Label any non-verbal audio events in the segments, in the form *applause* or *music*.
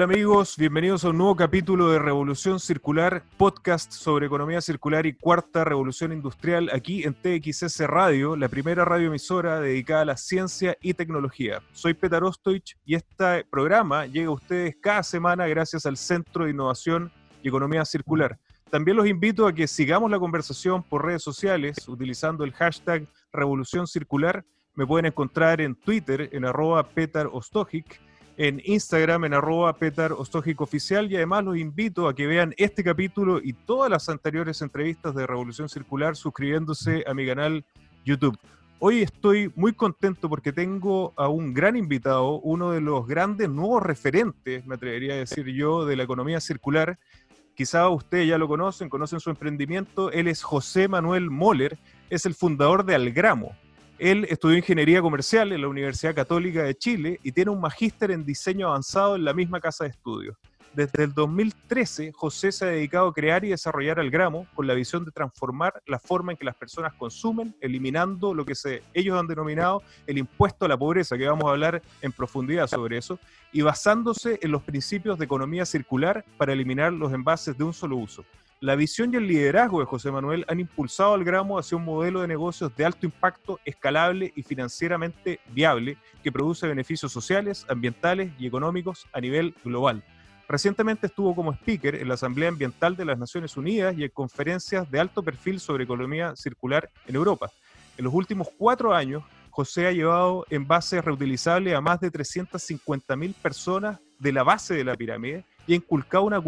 Hola amigos, bienvenidos a un nuevo capítulo de Revolución Circular, podcast sobre economía circular y cuarta revolución industrial aquí en TXS Radio, la primera radioemisora dedicada a la ciencia y tecnología. Soy Petar Ostoich y este programa llega a ustedes cada semana gracias al Centro de Innovación y Economía Circular. También los invito a que sigamos la conversación por redes sociales utilizando el hashtag Revolución Circular. Me pueden encontrar en Twitter en arroba Petar en Instagram en arroba Petar Oficial y además los invito a que vean este capítulo y todas las anteriores entrevistas de Revolución Circular suscribiéndose a mi canal YouTube. Hoy estoy muy contento porque tengo a un gran invitado, uno de los grandes nuevos referentes, me atrevería a decir yo, de la economía circular. Quizá ustedes ya lo conocen, conocen su emprendimiento. Él es José Manuel Moller, es el fundador de Algramo, él estudió ingeniería comercial en la Universidad Católica de Chile y tiene un magíster en diseño avanzado en la misma casa de estudios. Desde el 2013, José se ha dedicado a crear y desarrollar Algramo con la visión de transformar la forma en que las personas consumen, eliminando lo que ellos han denominado el impuesto a la pobreza, que vamos a hablar en profundidad sobre eso, y basándose en los principios de economía circular para eliminar los envases de un solo uso. La visión y el liderazgo de José Manuel han impulsado al Gramo hacia un modelo de negocios de alto impacto, escalable y financieramente viable que produce beneficios sociales, ambientales y económicos a nivel global. Recientemente estuvo como speaker en la Asamblea Ambiental de las Naciones Unidas y en conferencias de alto perfil sobre economía circular en Europa. En los últimos cuatro años, José ha llevado envases reutilizables a más de 350.000 personas de la base de la pirámide y ha inculcado una,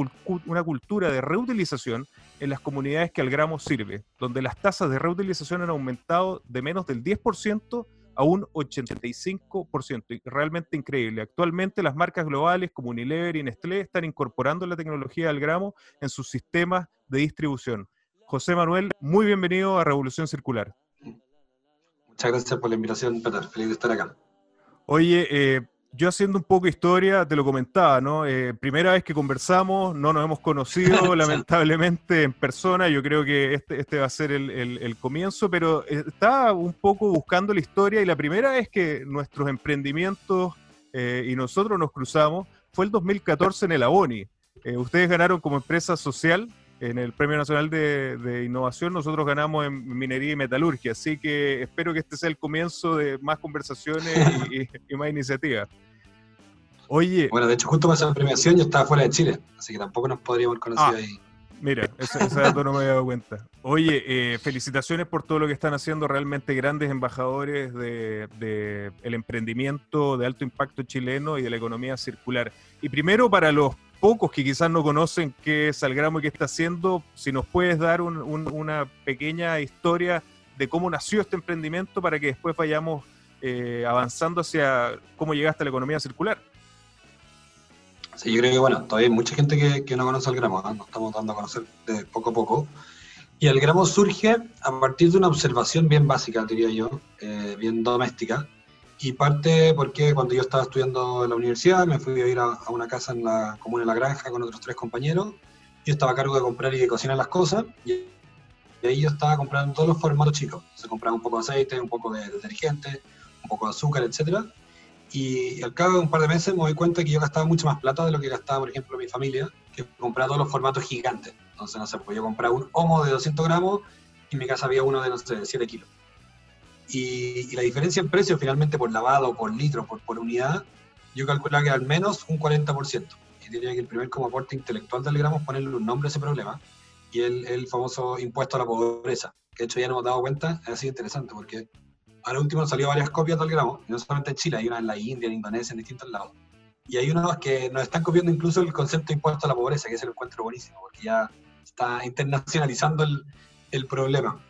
una cultura de reutilización en las comunidades que al gramo sirve, donde las tasas de reutilización han aumentado de menos del 10% a un 85%. Realmente increíble. Actualmente las marcas globales como Unilever y Nestlé están incorporando la tecnología del gramo en sus sistemas de distribución. José Manuel, muy bienvenido a Revolución Circular. Muchas gracias por la invitación, Peter. Feliz de estar acá. Oye, eh, yo haciendo un poco historia, te lo comentaba, ¿no? Eh, primera vez que conversamos, no nos hemos conocido *laughs* lamentablemente en persona, yo creo que este, este va a ser el, comienzo, pero eh, estaba un poco buscando la historia y la primera vez que nuestros emprendimientos eh, y nosotros nos cruzamos fue el 2014 en el Aboni. ustedes ganaron como empresa social en el Premio Nacional de, Innovación, nosotros ganamos en minería y metalurgia, así que espero que este sea el comienzo de más conversaciones y, más iniciativas. Oye. Bueno, de hecho, justo para esa premiación yo estaba fuera de Chile, así que tampoco nos podríamos conocer ah, ahí. Mira, ese, dato no me había dado cuenta. Oye, eh, felicitaciones por todo lo que están haciendo, realmente grandes embajadores del de, el emprendimiento de alto impacto chileno y de la economía circular. Y primero, para los pocos que quizás no conocen qué es Algramo y qué está haciendo, si nos puedes dar una pequeña historia de cómo nació este emprendimiento para que después vayamos eh, avanzando hacia cómo llegaste a la economía circular. Sí, yo creo que bueno, todavía hay mucha gente que, no conoce Algramo, ¿no? nos estamos dando a conocer de poco a poco. Y Algramo surge a partir de una observación bien básica, diría yo, eh, bien doméstica, y parte porque cuando yo estaba estudiando en la universidad me fui a ir a, una casa en la comuna de La Granja con otros tres compañeros. Yo estaba a cargo de comprar y de cocinar las cosas y, ahí yo estaba comprando todos los formatos chicos. Se compraba un poco de aceite, un poco de detergente, un poco de azúcar, etc. Y al cabo de un par de meses me doy cuenta que yo gastaba mucho más plata de lo que gastaba, por ejemplo, mi familia. que compraba todos los formatos gigantes. Entonces, no sé, pues yo compraba un homo de 200 gramos y en mi casa había uno de, no sé, 7 kilos. Y, la diferencia en precio, finalmente, por lavado, por litro, por, unidad, yo calculaba que al menos un 40%. Y diría que el primer como aporte intelectual del gramo es ponerle un nombre a ese problema, y el, famoso impuesto a la pobreza, que de hecho ya nos hemos dado cuenta, es así interesante, porque ahora último han salido varias copias del gramo, y no solamente en Chile, hay una en la India, en Indonesia, en distintos lados. Y hay unos que nos están copiando incluso el concepto de impuesto a la pobreza, que es el encuentro buenísimo, porque ya está internacionalizando el problema.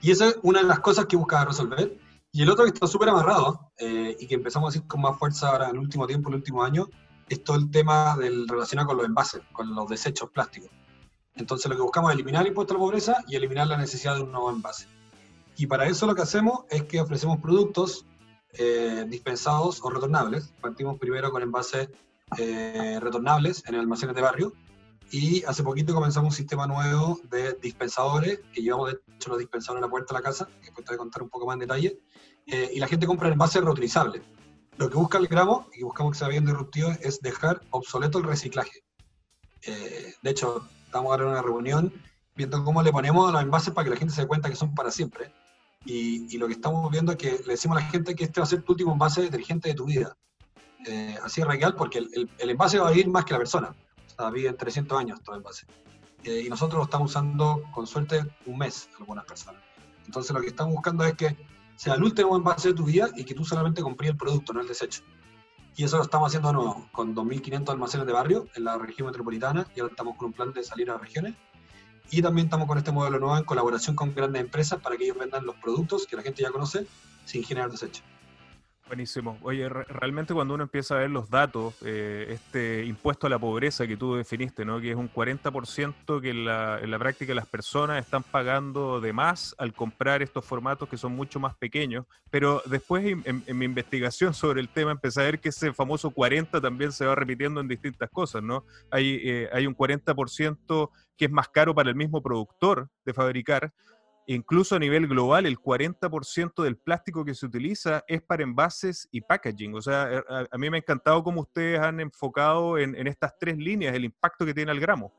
Y esa es una de las cosas que buscaba resolver. Y el otro que está súper amarrado eh, y que empezamos a decir con más fuerza ahora en el último tiempo, en el último año, es todo el tema del, relacionado con los envases, con los desechos plásticos. Entonces lo que buscamos es eliminar el impuesto a la pobreza y eliminar la necesidad de un nuevo envase. Y para eso lo que hacemos es que ofrecemos productos eh, dispensados o retornables. Partimos primero con envases eh, retornables en almacenes de barrio y hace poquito comenzamos un sistema nuevo de dispensadores, que llevamos de hecho los dispensadores a la puerta de la casa, después te voy a contar un poco más en detalle, eh, y la gente compra en envases reutilizables. Lo que busca el gramo, y buscamos que sea bien disruptivo, es dejar obsoleto el reciclaje. de hecho, estamos ahora en una reunión viendo cómo le ponemos a los envases para que la gente se dé cuenta que son para siempre. Y, lo que estamos viendo es que le decimos a la gente que este va a ser tu último envase detergente de tu vida. Eh, así es real porque el, el, envase va a vivir más que la persona. O sea, vive 300 años todo el envase. Eh, y nosotros lo estamos usando con suerte un mes, algunas personas. Entonces lo que estamos buscando es que sea el último envase de tu vida y que tú solamente compres el producto, no el desecho. Y eso lo estamos haciendo de nuevo, con 2.500 almacenes de barrio en la región metropolitana y ahora estamos con un plan de salir a regiones y también estamos con este modelo nuevo en colaboración con grandes empresas para que ellos vendan los productos que la gente ya conoce sin generar desecho. Buenísimo. Oye, realmente cuando uno empieza a ver los datos, eh, este impuesto a la pobreza que tú definiste, ¿no? que es un 40% que en la, en la práctica las personas están pagando de más al comprar estos formatos que son mucho más pequeños, pero después en, mi investigación *laughs* sobre el tema empecé a ver que ese famoso 40 también se va repitiendo en distintas cosas, ¿no? Hay, eh, hay un 40% que es más caro para el mismo productor de fabricar, incluso a nivel global, el 40% del plástico que se utiliza es para envases y packaging. O sea, eh, a, mí me ha encantado cómo ustedes han enfocado en, estas tres líneas el impacto que tiene al gramo.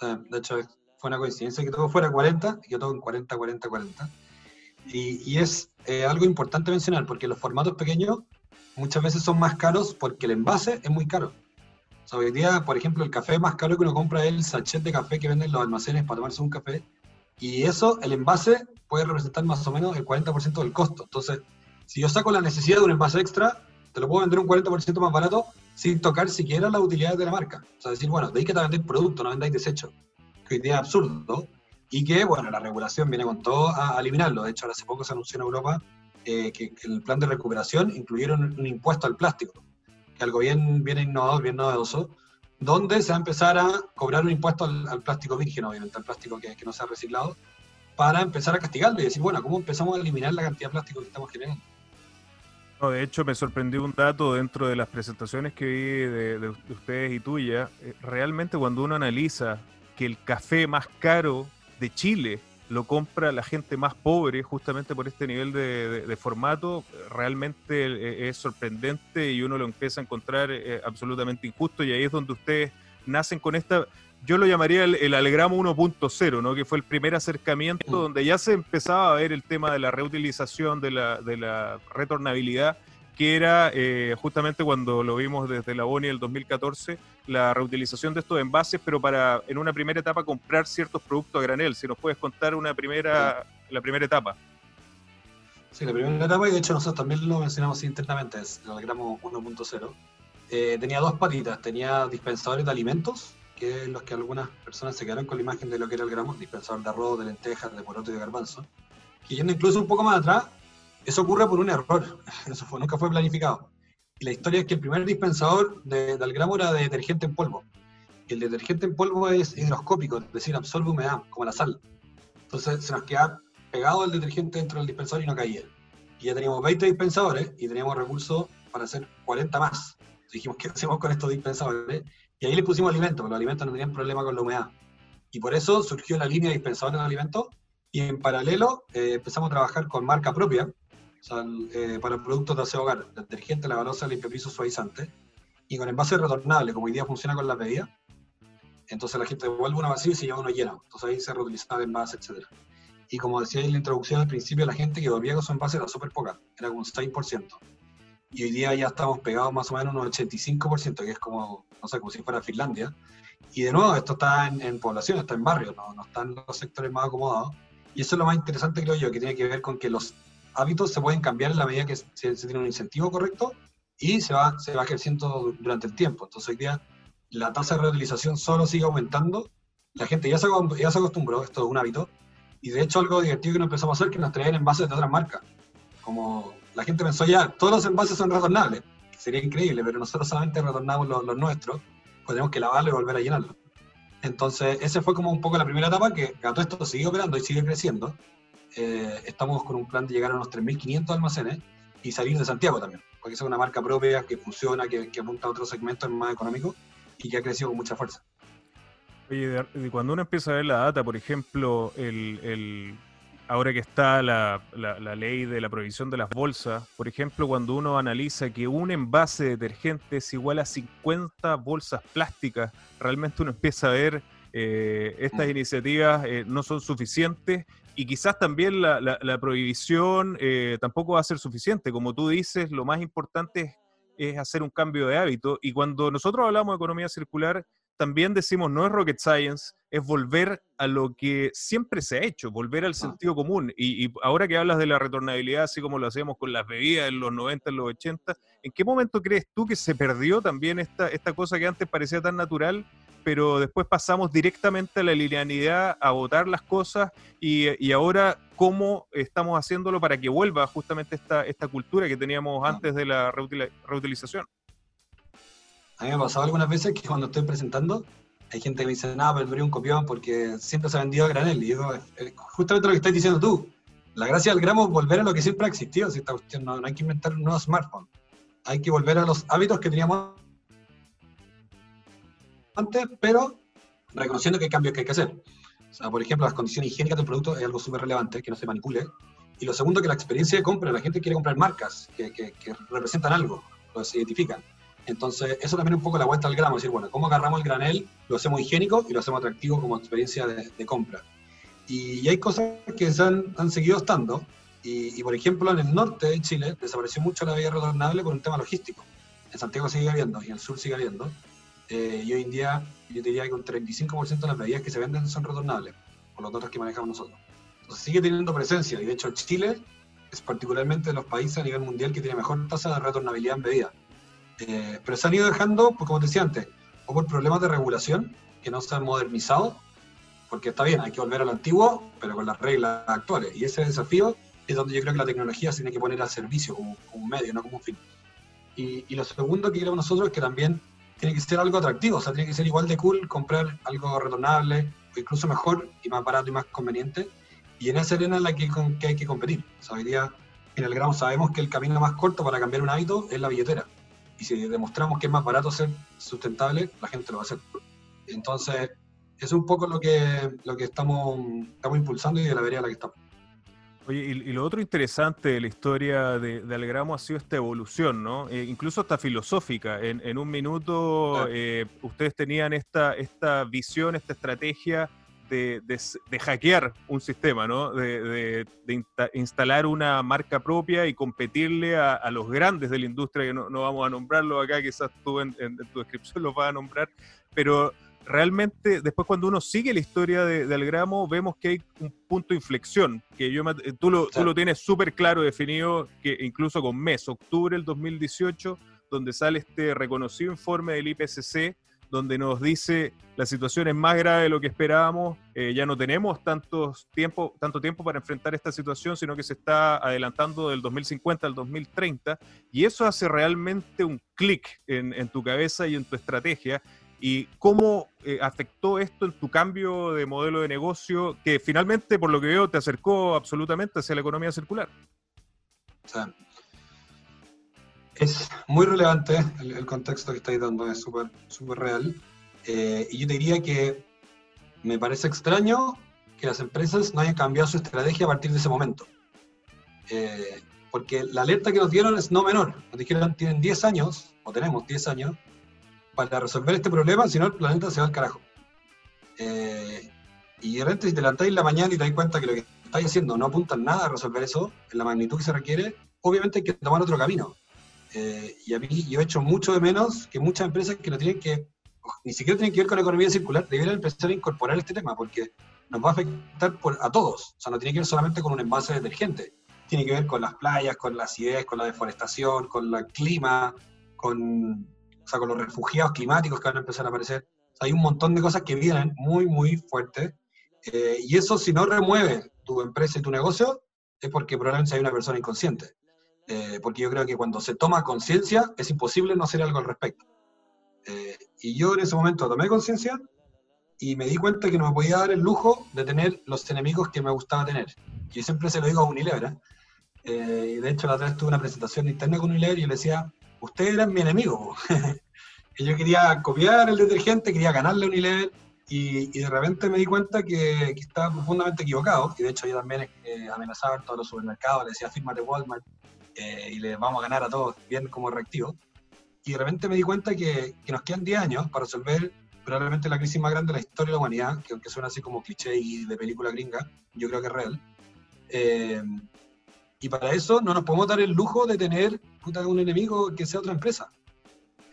de hecho, fue una coincidencia que todo fuera 40 y yo todo en 40, 40, 40. Y, es eh, algo importante mencionar porque los formatos pequeños muchas veces son más caros porque el envase es muy caro. O sea, hoy día, por ejemplo, el café más caro que uno compra es el sachet de café que venden los almacenes para tomarse un café y eso, el envase, puede representar más o menos el 40% del costo. Entonces, si yo saco la necesidad de un envase extra, te lo puedo vender un 40% más barato sin tocar siquiera las utilidades de la marca. O sea, decir, bueno, dedícate a vender producto, no vendáis desecho. Que hoy día es absurdo. Y que, bueno, la regulación viene con todo a, eliminarlo. De hecho, hace poco se anunció en Europa eh, que, el plan de recuperación incluyeron un impuesto al plástico. Que algo bien, bien innovador, bien novedoso, donde se va a empezar a cobrar un impuesto al, plástico virgen, obviamente, al plástico que, no se ha reciclado, para empezar a castigarlo y decir, bueno, ¿cómo empezamos a eliminar la cantidad de plástico que estamos generando? No, de hecho, me sorprendió un dato dentro de las presentaciones que vi de, ustedes y tuya. Eh, realmente cuando uno analiza que el café más caro de Chile lo compra la gente más pobre justamente por este nivel de, formato, realmente eh, es sorprendente y uno lo empieza a encontrar eh, absolutamente injusto y ahí es donde ustedes nacen con esta, yo lo llamaría el, el Alegramo 1.0, ¿no? que fue el primer acercamiento donde ya se empezaba a ver el tema de la reutilización, de la, de la retornabilidad que era eh, justamente cuando lo vimos desde la ONI el 2014, la reutilización de estos envases, pero para en una primera etapa comprar ciertos productos a granel. Si nos puedes contar una primera, la primera etapa. Sí, la primera etapa, y de hecho nosotros también lo mencionamos internamente, es el gramo 1.0. Eh, tenía dos patitas, tenía dispensadores de alimentos, que es los que algunas personas se quedaron con la imagen de lo que era el gramo, dispensador de arroz, de lentejas, de poroto y de garbanzo. Y yendo incluso un poco más atrás, eso ocurre por un error, *laughs* eso fue, nunca fue planificado. Y la historia es que el primer dispensador de, del gramo era de detergente en polvo. Y el detergente en polvo es higroscópico, es decir, absorbe humedad, como la sal. Entonces se nos queda pegado el detergente dentro del dispensador y no caía. Y ya teníamos 20 dispensadores y teníamos recursos para hacer 40 más. dijimos, ¿qué hacemos con estos dispensadores? Y ahí le pusimos alimentos, porque los alimentos no tenían problema con la humedad. Y por eso surgió la línea de dispensadores de alimentos. Y en paralelo eh, empezamos a trabajar con marca propia, eh, para productos de aseo hogar, detergente, lavalosa, limpiapiso, suavizante, y con envase retornable, como hoy día funciona con la medida, Entonces la gente devuelve uno vacío y se lleva uno lleno. Entonces ahí se reutilizaba el envase, etc. Y como decía en la introducción al principio, la gente que devolvía con su envase era súper poca, era como un 6%. Y hoy día ya estamos pegados más o menos un 85%, que es como, no sé, como si fuera Finlandia. Y de nuevo, esto está en, población, está en barrios, ¿no? no está en los sectores más acomodados. Y eso es lo más interesante, creo yo, que tiene que ver con que los hábitos se pueden cambiar en la medida que se, se tiene un incentivo correcto y se va, se va ejerciendo durante el tiempo. Entonces hoy día la tasa de reutilización solo sigue aumentando. La gente ya se, ya se acostumbró, esto es un hábito. Y de hecho algo divertido que nos empezamos a hacer que nos traían envases de otras marcas. Como la gente pensó ya, todos los envases son retornables. Sería increíble, pero nosotros solamente retornamos los, nuestros. Pues tenemos que lavarlo y volver a llenarlo. Entonces, esa fue como un poco la primera etapa que todo esto sigue operando y sigue creciendo. Eh, estamos con un plan de llegar a unos 3.500 almacenes y salir de Santiago también, porque es una marca propia que funciona, que, que apunta a otros segmentos más económicos y que ha crecido con mucha fuerza. Oye, cuando uno empieza a ver la data, por ejemplo, el, ahora que está la, la, ley de la prohibición de las bolsas, por ejemplo, cuando uno analiza que un envase de detergente es igual a 50 bolsas plásticas, realmente uno empieza a ver eh, estas mm. iniciativas eh, no son suficientes y quizás también la, la prohibición eh, tampoco va a ser suficiente. Como tú dices, lo más importante es es hacer un cambio de hábito. Y cuando nosotros hablamos de economía circular, también decimos no es rocket science, es volver a lo que siempre se ha hecho, volver al ah. sentido común. Y, ahora que hablas de la retornabilidad, así como lo hacíamos con las bebidas en los 90, en los 80, ¿en qué momento crees tú que se perdió también esta, esta cosa que antes parecía tan natural pero después pasamos directamente a la linealidad, a votar las cosas y, ahora cómo estamos haciéndolo para que vuelva justamente esta, esta cultura que teníamos ah. antes de la reutilización. A mí me ha pasado algunas veces que cuando estoy presentando hay gente que me dice, no, pero un copión porque siempre se ha vendido a granel. Y digo, justamente lo que estás diciendo tú. La gracia del gramo es volver a lo que siempre ha existido. Si esta cuestión, no, no hay que inventar un nuevo smartphone. Hay que volver a los hábitos que teníamos pero reconociendo que hay cambios que hay que hacer. O sea, por ejemplo, las condiciones higiénicas del producto es algo súper relevante, que no se manipule. Y lo segundo, que la experiencia de compra, la gente quiere comprar marcas que, que, representan algo, lo se identifican. Entonces, eso también es un poco la vuelta al gramo, es decir, bueno, cómo agarramos el granel, lo hacemos higiénico y lo hacemos atractivo como experiencia de, compra. Y, hay cosas que se han, han seguido estando, y, y, por ejemplo, en el norte de Chile desapareció mucho la vía retornable por un tema logístico. En Santiago sigue habiendo y en el sur sigue habiendo. Eh, y hoy en día yo diría que un 35% de las bebidas que se venden son retornables, por los datos que manejamos nosotros. Entonces sigue teniendo presencia, y de hecho Chile es particularmente de los países a nivel mundial que tiene mejor tasa de retornabilidad en bebidas. Eh, pero se han ido dejando, pues como te decía antes, o por problemas de regulación que no se han modernizado, porque está bien, hay que volver a lo antiguo, pero con las reglas actuales. Y ese desafío es donde yo creo que la tecnología se tiene que poner al servicio como, un medio, no como un fin. Y, y, lo segundo que queremos nosotros es que también tiene que ser algo atractivo, o sea, tiene que ser igual de cool comprar algo retornable, o incluso mejor y más barato y más conveniente. Y en esa arena en la que, hay que competir. O sea, hoy día en el gramo sabemos que el camino más corto para cambiar un hábito es la billetera. Y si demostramos que es más barato ser sustentable, la gente lo va a hacer. Entonces, es un poco lo que, lo que estamos, estamos impulsando y de la vereda en la que estamos. Oye, y, lo otro interesante de la historia de, de Algramo ha sido esta evolución, ¿no? Eh, incluso hasta filosófica. En, un minuto eh, ustedes tenían esta, esta visión, esta estrategia de, de, hackear un sistema, ¿no? De, instalar una marca propia y competirle a, los grandes de la industria, que no, no, vamos a nombrarlo acá, quizás tú en, en tu descripción los vas a nombrar, pero realmente después cuando uno sigue la historia de, de Algramo, vemos que hay un punto de inflexión, que yo tú, lo, tú lo tienes súper claro definido, que incluso con mes, octubre del 2018, donde sale este reconocido informe del IPCC, donde nos dice la situación es más grave de lo que esperábamos, eh, ya no tenemos tantos tiempo, tanto tiempo para enfrentar esta situación, sino que se está adelantando del 2050 al 2030, y eso hace realmente un clic en, en tu cabeza y en tu estrategia, ¿Y cómo eh, afectó esto en tu cambio de modelo de negocio que finalmente, por lo que veo, te acercó absolutamente hacia la economía circular? es muy relevante el, contexto que estáis dando, es súper súper real. Eh, y yo diría que me parece extraño que las empresas no hayan cambiado su estrategia a partir de ese momento. Eh, porque la alerta que nos dieron es no menor. Nos dijeron, tienen 10 años, o tenemos 10 años, para resolver este problema, si no el planeta se va al carajo. Eh, y de repente si te levantáis en la mañana y te das cuenta que lo que estáis haciendo no apunta nada a resolver eso, en la magnitud que se requiere, obviamente hay que tomar otro camino. Eh, y a mí yo he hecho mucho de menos que muchas empresas que no tienen que, ni siquiera tienen que ver con la economía circular, deberían empezar a incorporar este tema, porque nos va a afectar por, a todos. O sea, no tiene que ver solamente con un envase detergente. Tiene que ver con las playas, con la acidez, con la deforestación, con el clima, con, o sea, con los refugiados climáticos que van a empezar a aparecer. hay un montón de cosas que vienen muy, muy fuertes. Eh, y eso, si no remueve tu empresa y tu negocio, es porque probablemente hay una persona inconsciente. Eh, porque yo creo que cuando se toma conciencia es imposible no hacer algo al respecto. Eh, y yo en ese momento tomé conciencia y me di cuenta que no me podía dar el lujo de tener los enemigos que me gustaba tener. Yo siempre se lo digo a Unilever. ¿eh? y de hecho la otra vez tuve una presentación interna con Unilever y yo le decía, ustedes eran mi enemigo. *laughs* yo quería copiar el detergente, quería ganarle a Unilever y, y, de repente me di cuenta que, que, estaba profundamente equivocado. Y de hecho yo también amenazaba a todos los supermercados, le decía, fírmate Walmart, eh, y le vamos a ganar a todos bien como reactivo. Y de repente me di cuenta que, que, nos quedan 10 años para resolver probablemente la crisis más grande de la historia de la humanidad, que aunque suena así como cliché y de película gringa, yo creo que es real. Eh, y para eso no nos podemos dar el lujo de tener puta, un enemigo que sea otra empresa.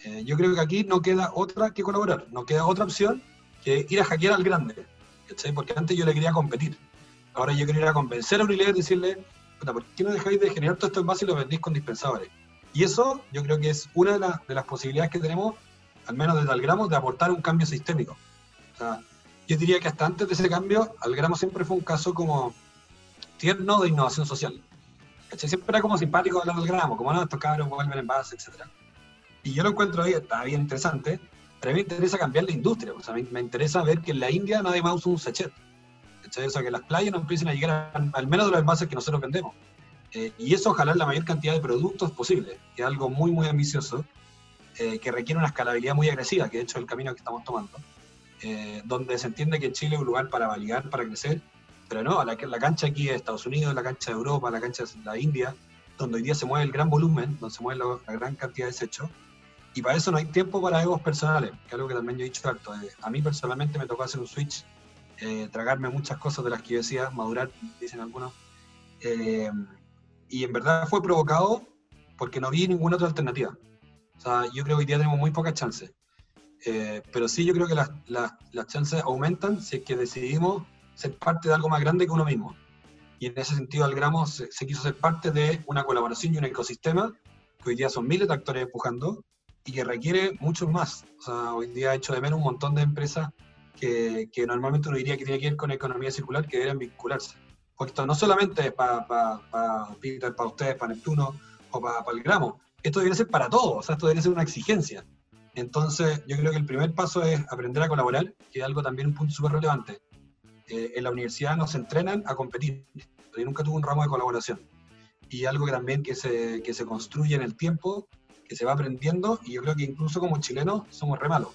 Eh, yo creo que aquí no queda otra que colaborar, no queda otra opción que ir a hackear al grande. ¿cachai? Porque antes yo le quería competir. Ahora yo quiero ir a convencer a Unilever y decirle, ¿por qué no dejáis de generar todo esto en base y lo vendéis con dispensadores? Y eso yo creo que es una de, de las posibilidades que tenemos, al menos desde Algramo, de aportar un cambio sistémico. O sea, yo diría que hasta antes de ese cambio, Algramo siempre fue un caso como tierno de innovación social. Siempre era como simpático hablar del gramo, como no, estos cabros vuelven en base, etc. Y yo lo encuentro ahí, está bien interesante, pero a mí me interesa cambiar la industria. O sea, me, me interesa ver que en la India nadie más usa un sachet. O sea, que las playas no empiecen a llegar al menos de los envases que nosotros vendemos. Eh, y eso ojalá la mayor cantidad de productos posible, que es algo muy, muy ambicioso, eh, que requiere una escalabilidad muy agresiva, que de hecho es el camino que estamos tomando, eh, donde se entiende que Chile es un lugar para validar, para crecer, pero no, la, la cancha aquí de Estados Unidos, la cancha de Europa, la cancha de la India, donde hoy día se mueve el gran volumen, donde se mueve la, gran cantidad de desechos, y para eso no hay tiempo para egos personales, que es algo que también yo he dicho harto. a mí personalmente me tocó hacer un switch eh, tragarme muchas cosas de las que yo decía, madurar, dicen algunos. Eh, y en verdad fue provocado porque no vi ninguna otra alternativa. O sea, yo creo que hoy día tenemos muy pocas chances. Eh, pero sí yo creo que las, las, las, chances aumentan si es que decidimos ser parte de algo más grande que uno mismo. Y en ese sentido, Algramo se, se quiso ser parte de una colaboración y un ecosistema que hoy día son miles de actores empujando y que requiere mucho más. O sea, hoy día he hecho de menos un montón de empresas que, normalmente uno diría que tiene que ver con economía circular, que deberían vincularse. Porque esto no solamente es para Peter, para ustedes, para Neptuno o para el gramo, esto debería ser para todos, o sea, esto debería ser una exigencia. Entonces, yo creo que el primer paso es aprender a colaborar, que es algo también un punto súper relevante. Eh, en la universidad nos entrenan a competir, yo nunca tuve un ramo de colaboración. Y algo que también que se, que se construye en el tiempo, que se va aprendiendo, y yo creo que incluso como chilenos somos re malos.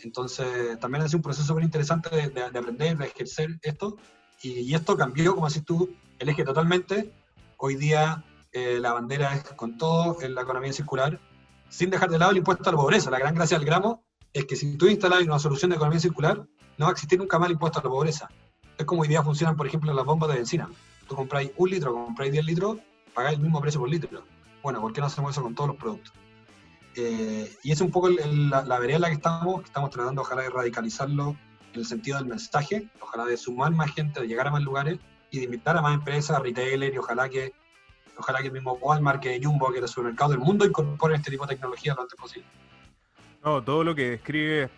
Entonces, también ha sido un proceso súper interesante de, aprender, de ejercer esto. Y, esto cambió, como decís tú, el eje totalmente. Hoy día eh, la bandera es con todo en la economía circular, sin dejar de lado el impuesto a la pobreza. La gran gracia del gramo es que si tú instalas una solución de economía circular, no va a existir nunca más el impuesto a la pobreza. Es como hoy funcionan, por ejemplo, las bombas de benzina. Tú compráis un litro, compráis 10 litros, pagáis el mismo precio por litro. Bueno, ¿por qué no hacemos eso con todos los productos? Eh, y es un poco la, la, vereda en la que estamos, que estamos tratando ojalá de radicalizarlo en el sentido del mensaje, ojalá de sumar más gente, de llegar a más lugares y de invitar a más empresas, retailers y ojalá que, ojalá que el mismo Walmart, que Jumbo, que el supermercado del mundo incorporen este tipo de tecnología lo antes posible. No, todo lo que describe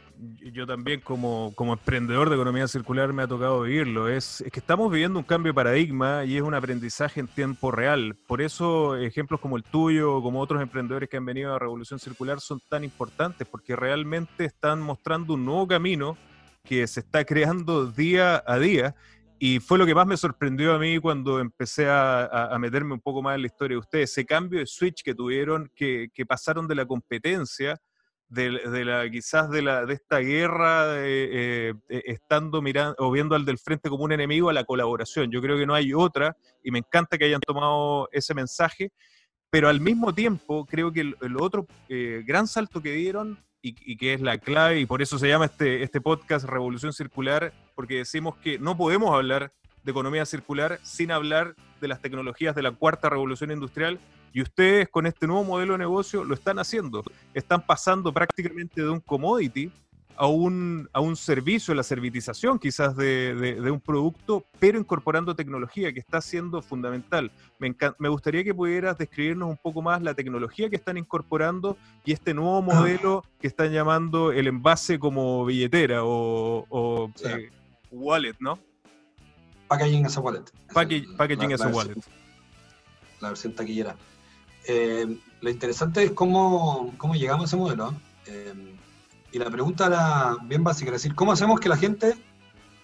yo también como, como, emprendedor de economía circular me ha tocado vivirlo. Es, es, que estamos viviendo un cambio de paradigma y es un aprendizaje en tiempo real. Por eso ejemplos como el tuyo, como otros emprendedores que han venido a Revolución Circular son tan importantes, porque realmente están mostrando un nuevo camino que se está creando día a día. Y fue lo que más me sorprendió a mí cuando empecé a, a, meterme un poco más en la historia de ustedes, ese cambio de switch que tuvieron, que, que pasaron de la competencia de, la, quizás de, la, de esta guerra, eh, eh, estando mirando o viendo al del frente como un enemigo a la colaboración. Yo creo que no hay otra y me encanta que hayan tomado ese mensaje, pero al mismo tiempo creo que el, otro eh, gran salto que dieron, y, y que es la clave, y por eso se llama este, este podcast Revolución Circular, porque decimos que no podemos hablar de economía circular sin hablar de las tecnologías de la cuarta revolución industrial y ustedes con este nuevo modelo de negocio lo están haciendo. Están pasando prácticamente de un commodity a un, a un servicio, la servitización quizás de, de- de un producto, pero incorporando tecnología que está siendo fundamental. Me, me gustaría que pudieras describirnos un poco más la tecnología que están incorporando y este nuevo modelo que están llamando el envase como billetera o, o, Sí. eh, wallet, ¿no? Packaging as a wallet. Package- packaging la- as a wallet. versión- La versión taquillera. Eh, lo interesante es cómo, cómo llegamos a ese modelo. Eh, y la pregunta era bien básica, es decir, ¿cómo hacemos que la gente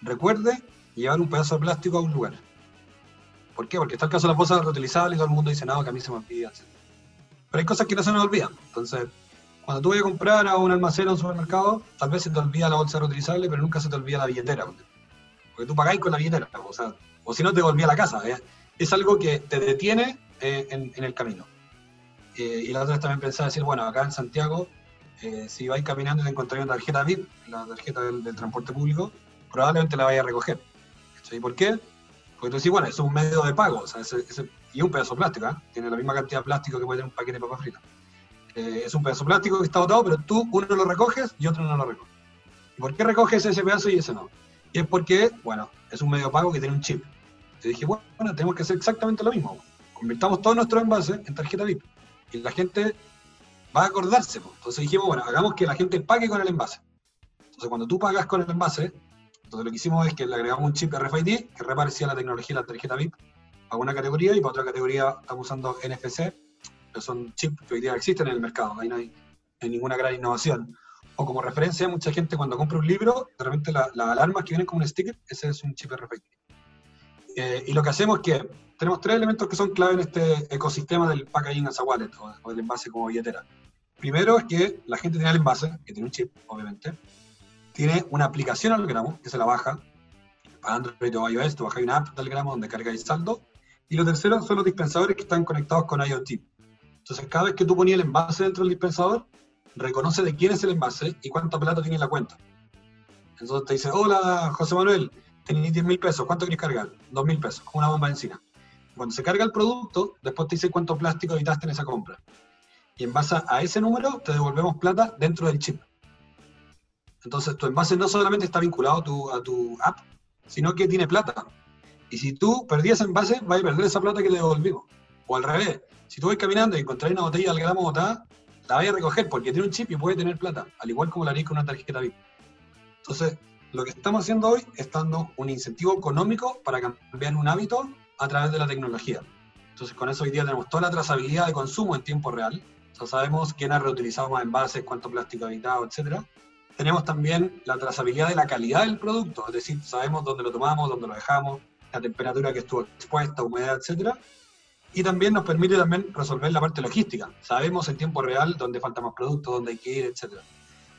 recuerde llevar un pedazo de plástico a un lugar? ¿Por qué? Porque está el caso de las bolsas reutilizables y todo el mundo dice, no, que a mí se me olvida. Pero hay cosas que no se nos olvidan. Entonces, cuando tú vas a comprar a un almacén o un supermercado, tal vez se te olvida la bolsa reutilizable, pero nunca se te olvida la billetera. Porque tú pagáis con la billetera, o sea, o si no te volví a la casa. ¿eh? Es algo que te detiene eh, en el camino. Eh, y la otra también pensaba decir, bueno, acá en Santiago, eh, si vais caminando y te encontráis una tarjeta VIP, la tarjeta del, transporte público, probablemente la vayas a recoger. ¿Y por qué? Porque tú decís, bueno, es un medio de pago, o sea, ese- y un pedazo de plástico, ¿eh? tiene la misma cantidad de plástico que puede tener un paquete de papas fritas. Eh, es un pedazo plástico que está botado, pero tú uno lo recoges y otro no lo recoge. ¿Y por qué recoges ese pedazo y ese no? Y es porque, bueno, es un medio de pago que tiene un chip. Y dije, bueno, tenemos que hacer exactamente lo mismo. Convirtamos todos nuestros envases en tarjeta VIP. Y la gente va a acordarse. po. Entonces dijimos, bueno, hagamos que la gente pague con el envase. Entonces cuando tú pagas con el envase, entonces lo que hicimos es que le agregamos un chip RFID que reparecía la tecnología de la tarjeta VIP para una categoría y para otra categoría estamos usando NFC, que son chips que hoy día existen en el mercado. Ahí no hay, hay ninguna gran innovación. O como referencia, mucha gente cuando compra un libro, de repente la- las alarmas que vienen como un sticker, ese es un chip RFID. Eh, y lo que hacemos es que tenemos tres elementos que son clave en este ecosistema del packaging as a wallet o, o del envase como billetera. Primero es que la gente tiene el envase, que tiene un chip, obviamente. Tiene una aplicación al gramo, que se la baja. Para Android o iOS, tú bajas una app del gramo donde cargáis saldo. Y lo tercero son los dispensadores que están conectados con IoT. Entonces, cada vez que tú ponías el envase dentro del dispensador, reconoce de quién es el envase y cuánta plata tiene en la cuenta. Entonces te dice, hola José Manuel, tenés 10 mil pesos, ¿cuánto querés cargar? 2 mil pesos, una bomba de encina. Cuando se carga el producto, después te dice cuánto plástico evitaste en esa compra. Y en base a ese número, te devolvemos plata dentro del chip. Entonces tu envase no solamente está vinculado a tu, app, sino que tiene plata. Y si tú perdías ese envase, vas a perder esa plata que le devolvimos. O al revés, si tú vas caminando y encontrás una botella al gramo botada, la vas a recoger porque tiene un chip y puede tener plata, al igual como la harías con una tarjeta VIP. Entonces, lo que estamos haciendo hoy es dando un incentivo económico para cambiar un hábito a través de la tecnología. Entonces, con eso hoy día tenemos toda la trazabilidad de consumo en tiempo real. O sea, sabemos quién ha reutilizado más envases, cuánto plástico ha evitado, etc. Tenemos también la trazabilidad de la calidad del producto, es decir, sabemos dónde lo tomamos, dónde lo dejamos, la temperatura que estuvo expuesta, humedad, etc. Y también nos permite también resolver la parte logística. Sabemos en tiempo real dónde falta más producto, dónde hay que ir, etc.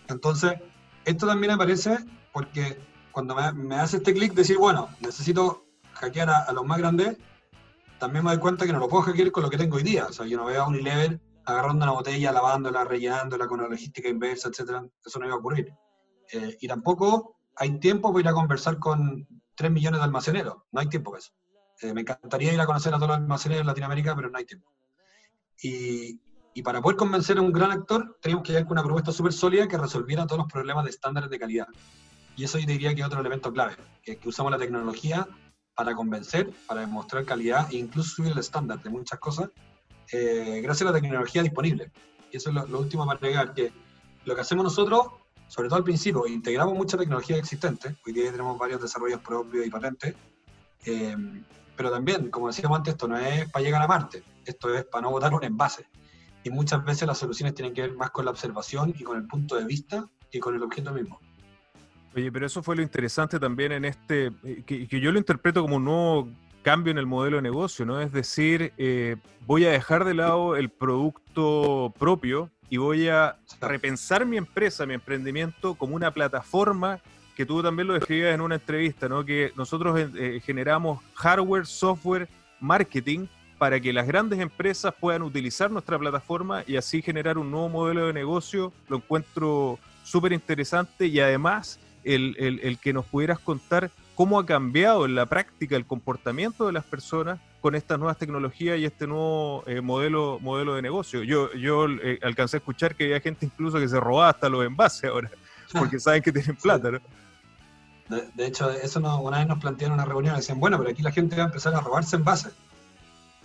Entonces, esto también aparece porque cuando me, me hace este clic, decir, bueno, necesito hackear a, a los más grandes, también me doy cuenta que no lo puedo hackear con lo que tengo hoy día. O sea, yo no veo a Unilever agarrando una botella, lavándola, rellenándola con la logística inversa, etcétera. Eso no iba a ocurrir. Eh, y tampoco hay tiempo para ir a conversar con 3 millones de almaceneros. No hay tiempo para eso. Eh, me encantaría ir a conocer a todos los almaceneros en Latinoamérica, pero no hay tiempo. Y, y para poder convencer a un gran actor, teníamos que llegar con una propuesta súper sólida que resolviera todos los problemas de estándares de calidad. Y eso yo diría que es otro elemento clave, que es que usamos la tecnología para convencer, para demostrar calidad e incluso subir el estándar de muchas cosas, eh, gracias a la tecnología disponible. Y eso es lo, lo último para agregar, que lo que hacemos nosotros, sobre todo al principio, integramos mucha tecnología existente, hoy día tenemos varios desarrollos propios y patentes, eh, pero también, como decíamos antes, esto no es para llegar a Marte, esto es para no botar un envase. Y muchas veces las soluciones tienen que ver más con la observación y con el punto de vista que con el objeto mismo. Oye, pero eso fue lo interesante también en este, eh, que, que yo lo interpreto como un nuevo cambio en el modelo de negocio, ¿no? Es decir, eh, voy a dejar de lado el producto propio y voy a repensar mi empresa, mi emprendimiento como una plataforma que tú también lo describías en una entrevista, ¿no? Que nosotros eh, generamos hardware, software, marketing para que las grandes empresas puedan utilizar nuestra plataforma y así generar un nuevo modelo de negocio. Lo encuentro súper interesante y además el, el, que nos pudieras contar cómo ha cambiado en la práctica el comportamiento de las personas con estas nuevas tecnologías y este nuevo eh, modelo, modelo de negocio. Yo, yo eh, alcancé a escuchar que había gente incluso que se robaba hasta los envases ahora, *laughs* porque saben que tienen plata, ¿no? De, hecho, eso una vez nos plantearon una reunión, decían, bueno, pero aquí la gente va a empezar a robarse envases.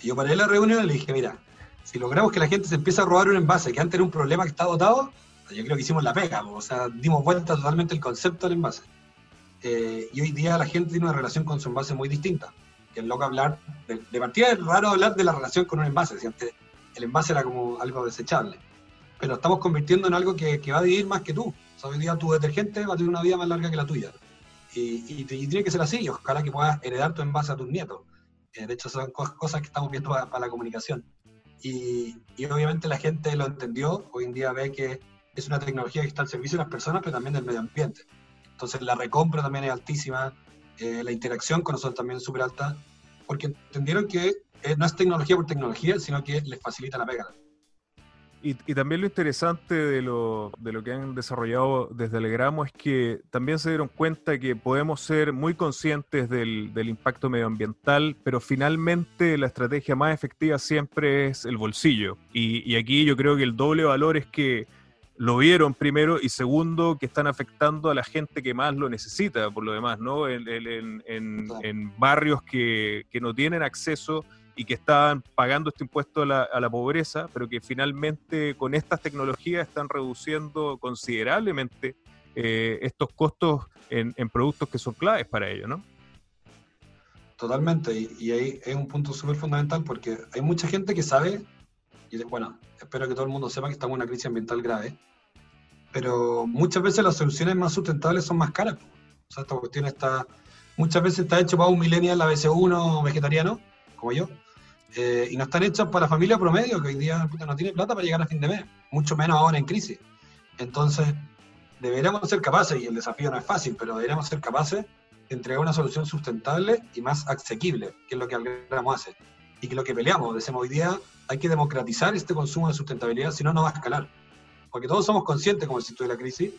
Y yo paré la reunión y le dije, mira, si logramos que la gente se empiece a robar un envase que antes era un problema que está dotado, yo creo que hicimos la pega, o sea, dimos vuelta totalmente el concepto del envase. Eh, y hoy día la gente tiene una relación con su envase muy distinta. Que es loco hablar, de, partida es raro hablar de la relación con un envase, si antes el envase era como algo desechable. Pero estamos convirtiendo en algo que, va a vivir más que tú. O sea, hoy día tu detergente va a tener una vida más larga que la tuya. Y, tiene que ser así, y ojalá que puedas heredar tu envase a tus nietos. De hecho, son cosas que estamos viendo para, la comunicación. Y, y, obviamente la gente lo entendió, hoy en día ve que es una tecnología que está al servicio de las personas, pero también del medio ambiente. Entonces la recompra también es altísima, eh, la interacción con nosotros también es súper alta, porque entendieron que eh, no es tecnología por tecnología, sino que les facilita la pega. Y, también lo interesante de lo, de lo que han desarrollado desde Alegramo es que también se dieron cuenta que podemos ser muy conscientes del, del, impacto medioambiental, pero finalmente la estrategia más efectiva siempre es el bolsillo. Y, y aquí yo creo que el doble valor es que lo vieron primero y segundo que están afectando a la gente que más lo necesita por lo demás, ¿no? En, barrios que, no tienen acceso y que están pagando este impuesto a la, pobreza, pero que finalmente con estas tecnologías están reduciendo considerablemente eh, estos costos en, productos que son claves para ellos, ¿no? Totalmente, y, y ahí es un punto súper fundamental porque hay mucha gente que sabe, y bueno, espero que todo el mundo sepa que estamos en una crisis ambiental grave, pero muchas veces las soluciones más sustentables son más caras. O sea, esta cuestión está, muchas veces está hecho para un millennial la BC1 vegetariano, como yo, eh, y no están hechas para familia promedio, que hoy día no tiene plata para llegar a fin de mes, mucho menos ahora en crisis. Entonces, deberíamos ser capaces, y el desafío no es fácil, pero deberíamos ser capaces de entregar una solución sustentable y más asequible, que es lo que Algramo hace. Y que lo que peleamos, decimos hoy día, hay que democratizar este consumo de sustentabilidad, si no, no va a escalar porque todos somos conscientes, como decís tú, de la crisis,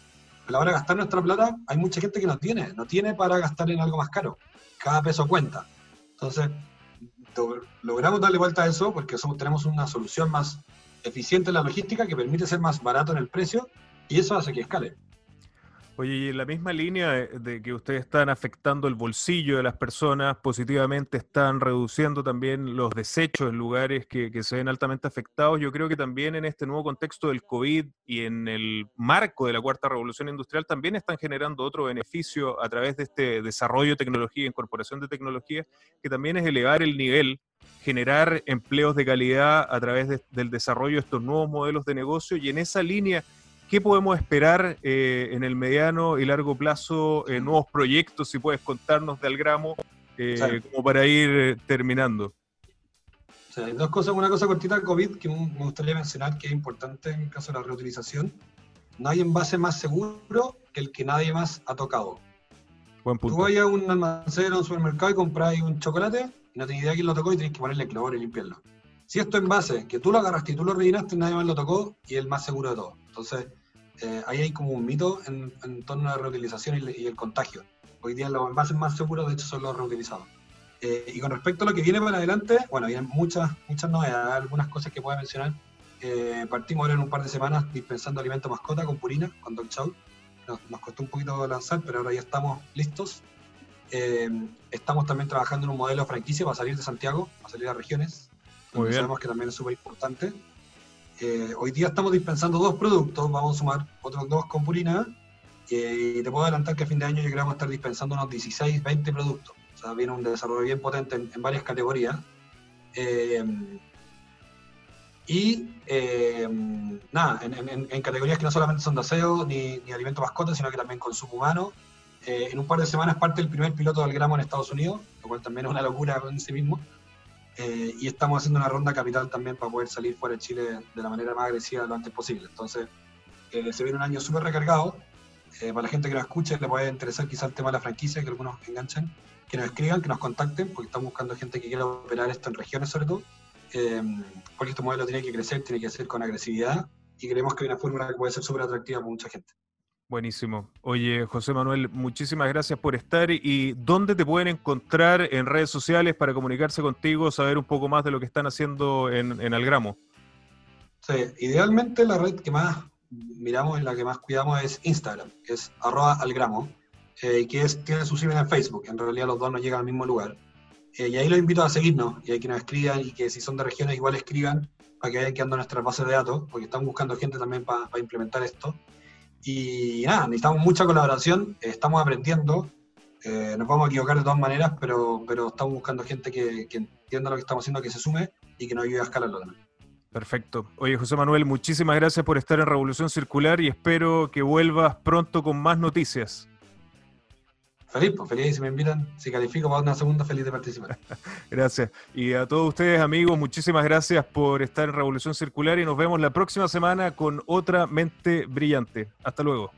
a la hora de gastar nuestra plata, hay mucha gente que no tiene, no tiene para gastar en algo más caro. Cada peso cuenta. Entonces, logramos darle vuelta a eso porque tenemos una solución más eficiente en la logística que permite ser más barato en el precio y eso hace que escale. Oye, y en la misma línea de, que ustedes están afectando el bolsillo de las personas positivamente, están reduciendo también los desechos en lugares que, se ven altamente afectados. Yo creo que también en este nuevo contexto del COVID y en el marco de la cuarta revolución industrial también están generando otro beneficio a través de este desarrollo de tecnología, incorporación de tecnología, que también es elevar el nivel generar empleos de calidad a través del desarrollo de estos nuevos modelos de negocio y en esa línea ¿Qué podemos esperar eh, en el mediano y largo plazo? Eh, nuevos proyectos, si puedes contarnos de Algramo, eh, como para ir terminando. hay dos cosas. Una cosa cortita COVID que me gustaría mencionar que es importante en el caso de la reutilización. No hay envase más seguro que el que nadie más ha tocado. Buen punto. Tú vas a un almacén o un supermercado y compras un chocolate y no tienes idea quién lo tocó y tienes que ponerle cloro y limpiarlo. Si esto envase, que tú lo agarraste y tú lo rellenaste, nadie más lo tocó y es el más seguro de todo. Entonces, eh, ahí hay como un mito en, torno a la reutilización y, el contagio. Hoy día los envases más seguros, de hecho, son los reutilizados. Eh, y con respecto a lo que viene para adelante, bueno, vienen muchas, muchas novedades, algunas cosas que puedo mencionar. Eh, partimos ahora en un par de semanas dispensando alimento mascota con Purina, con Dog Chow. Nos, costó un poquito lanzar, pero ahora ya estamos listos. estamos también trabajando en un modelo franquicia para salir de Santiago, para salir a regiones. Muy Sabemos que también es súper importante. Eh, hoy día estamos dispensando dos productos, vamos a sumar otros dos con Purina, eh, y te puedo adelantar que a fin de año yo a estar dispensando unos 16, 20 productos. O sea, viene un desarrollo bien potente en, varias categorías. Eh, y nada, en, categorías que no solamente son de aseo ni, ni alimento mascota, sino que también consumo humano. en un par de semanas parte el primer piloto del gramo en Estados Unidos, lo cual también es una locura en sí mismo. Eh, y estamos haciendo una ronda capital también para poder salir fuera de Chile de la manera más agresiva lo antes posible. Entonces, eh, se viene un año súper recargado. Eh, para la gente que nos escuche, le puede interesar quizás el tema de la franquicia, que algunos enganchen, que nos escriban, que nos contacten, porque estamos buscando gente que quiera operar esto en regiones sobre todo. eh, porque este modelo tiene que crecer, tiene que ser con agresividad y creemos que hay una fórmula que puede ser súper atractiva para mucha gente. Buenísimo. Oye, José Manuel, muchísimas gracias por estar. ¿Y dónde te pueden encontrar en redes sociales para comunicarse contigo, saber un poco más de lo que están haciendo en, Algramo? Sí, idealmente la red que más miramos, en la que más cuidamos es Instagram, que es arroba algramo, eh, que es, tiene su símil en Facebook. En realidad los dos nos llegan al mismo lugar. Eh, y ahí los invito a seguirnos y a que nos escriban y que si son de regiones igual escriban para que vayan quedando nuestras bases de datos, porque estamos buscando gente también para implementar esto. Y nada, necesitamos mucha colaboración, estamos aprendiendo, eh, nos vamos a equivocar de todas maneras, pero, pero estamos buscando gente que, entienda lo que estamos haciendo, que se sume y que nos ayude a escalarlo también. Perfecto. Oye, José Manuel, muchísimas gracias por estar en Revolución Circular y espero que vuelvas pronto con más noticias. Feliz, pues feliz si me invitan, si califico para una segunda, feliz de participar. *laughs* gracias. Y a todos ustedes, amigos, muchísimas gracias por estar en Revolución Circular y nos vemos la próxima semana con otra mente brillante. Hasta luego.